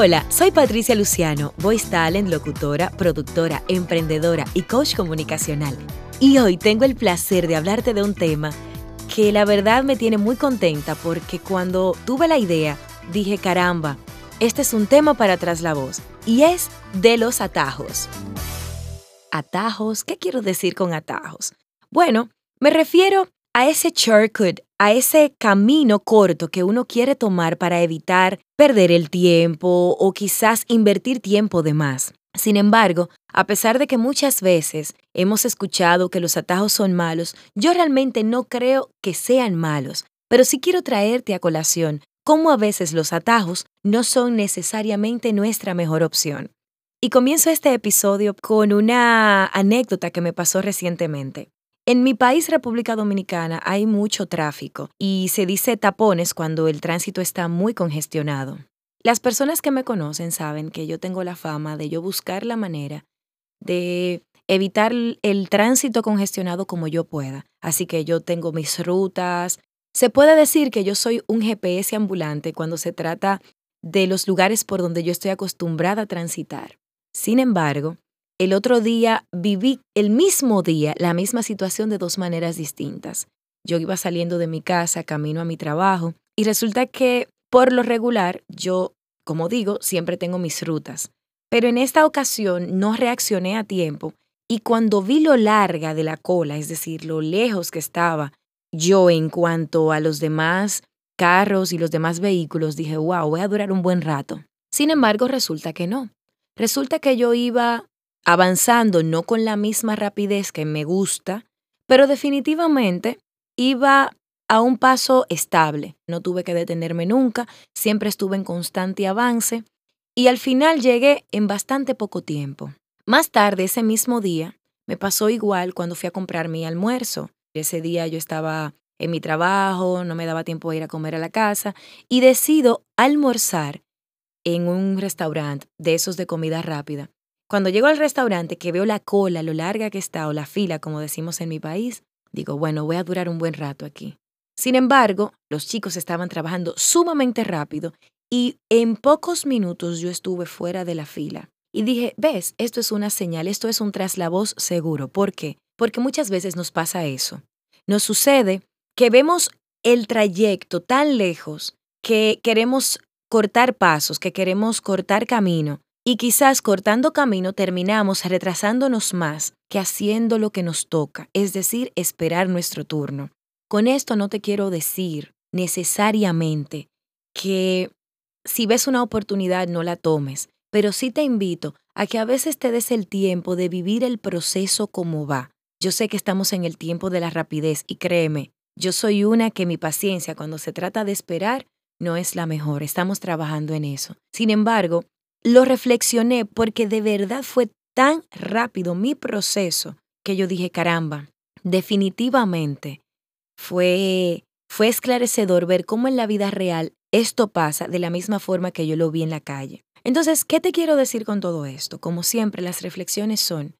Hola, soy Patricia Luciano, voice talent, locutora, productora, emprendedora y coach comunicacional. Y hoy tengo el placer de hablarte de un tema que la verdad me tiene muy contenta porque cuando tuve la idea dije, caramba, este es un tema para Tras la Voz y es de los atajos. ¿Atajos? ¿Qué quiero decir con atajos? Bueno, me refiero a ese shortcut, a ese camino corto que uno quiere tomar para evitar perder el tiempo o quizás invertir tiempo de más. Sin embargo, a pesar de que muchas veces hemos escuchado que los atajos son malos, yo realmente no creo que sean malos, pero sí quiero traerte a colación cómo a veces los atajos no son necesariamente nuestra mejor opción. Y comienzo este episodio con una anécdota que me pasó recientemente. En mi país, República Dominicana, hay mucho tráfico y se dice tapones cuando el tránsito está muy congestionado. Las personas que me conocen saben que yo tengo la fama de yo buscar la manera de evitar el tránsito congestionado como yo pueda. Así que yo tengo mis rutas. Se puede decir que yo soy un GPS ambulante cuando se trata de los lugares por donde yo estoy acostumbrada a transitar. Sin embargo, el otro día viví el mismo día la misma situación de dos maneras distintas. Yo iba saliendo de mi casa, camino a mi trabajo, y resulta que por lo regular yo, como digo, siempre tengo mis rutas. Pero en esta ocasión no reaccioné a tiempo y cuando vi lo larga de la cola, es decir, lo lejos que estaba yo en cuanto a los demás carros y los demás vehículos, dije, wow, voy a durar un buen rato. Sin embargo, resulta que no. Resulta que yo iba avanzando no con la misma rapidez que me gusta, pero definitivamente iba a un paso estable. No tuve que detenerme nunca, siempre estuve en constante avance y al final llegué en bastante poco tiempo. Más tarde, ese mismo día, me pasó igual cuando fui a comprar mi almuerzo. Ese día yo estaba en mi trabajo, no me daba tiempo de ir a comer a la casa y decido almorzar en un restaurante de esos de comida rápida. Cuando llego al restaurante, que veo la cola, lo larga que está, o la fila, como decimos en mi país, digo, bueno, voy a durar un buen rato aquí. Sin embargo, los chicos estaban trabajando sumamente rápido y en pocos minutos yo estuve fuera de la fila. Y dije, ves, esto es una señal, esto es un traslavoz seguro. ¿Por qué? Porque muchas veces nos pasa eso. Nos sucede que vemos el trayecto tan lejos que queremos cortar pasos, que queremos cortar camino, y quizás cortando camino terminamos retrasándonos más que haciendo lo que nos toca, es decir, esperar nuestro turno. Con esto no te quiero decir necesariamente que si ves una oportunidad no la tomes, pero sí te invito a que a veces te des el tiempo de vivir el proceso como va. Yo sé que estamos en el tiempo de la rapidez y créeme, yo soy una que mi paciencia cuando se trata de esperar no es la mejor, estamos trabajando en eso. Sin embargo, lo reflexioné porque de verdad fue tan rápido mi proceso que yo dije, caramba, definitivamente fue, fue esclarecedor ver cómo en la vida real esto pasa de la misma forma que yo lo vi en la calle. Entonces, ¿qué te quiero decir con todo esto? Como siempre, las reflexiones son,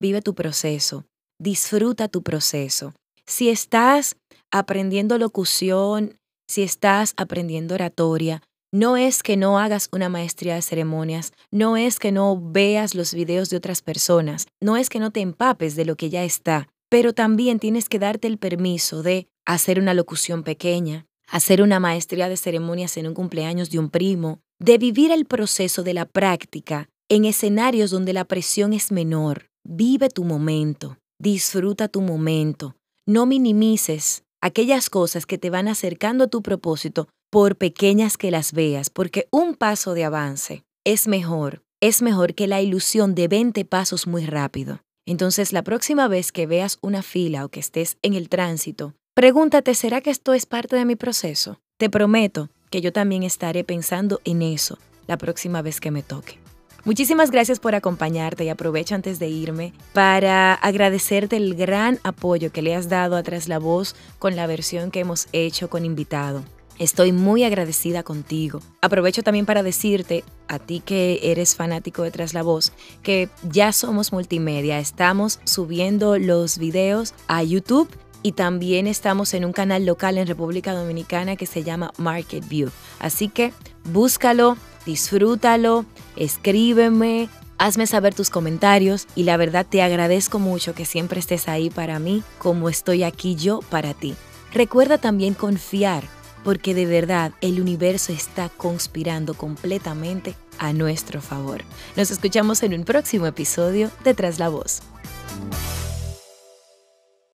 vive tu proceso, disfruta tu proceso. Si estás aprendiendo locución, si estás aprendiendo oratoria, no es que no hagas una maestría de ceremonias, no es que no veas los videos de otras personas, no es que no te empapes de lo que ya está, pero también tienes que darte el permiso de hacer una locución pequeña, hacer una maestría de ceremonias en un cumpleaños de un primo, de vivir el proceso de la práctica en escenarios donde la presión es menor. Vive tu momento, disfruta tu momento, no minimices aquellas cosas que te van acercando a tu propósito por pequeñas que las veas, porque un paso de avance es mejor, es mejor que la ilusión de 20 pasos muy rápido. Entonces, la próxima vez que veas una fila o que estés en el tránsito, pregúntate, ¿será que esto es parte de mi proceso? Te prometo que yo también estaré pensando en eso la próxima vez que me toque. Muchísimas gracias por acompañarte y aprovecho antes de irme para agradecerte el gran apoyo que le has dado a Tras la Voz con la versión que hemos hecho con invitado. Estoy muy agradecida contigo. Aprovecho también para decirte, a ti que eres fanático de Tras la Voz, que ya somos multimedia. Estamos subiendo los videos a YouTube y también estamos en un canal local en República Dominicana que se llama Market View. Así que búscalo, Disfrútalo, escríbeme, hazme saber tus comentarios y la verdad te agradezco mucho que siempre estés ahí para mí como estoy aquí yo para ti. Recuerda también confiar porque de verdad el universo está conspirando completamente a nuestro favor. Nos escuchamos en un próximo episodio de Tras la Voz.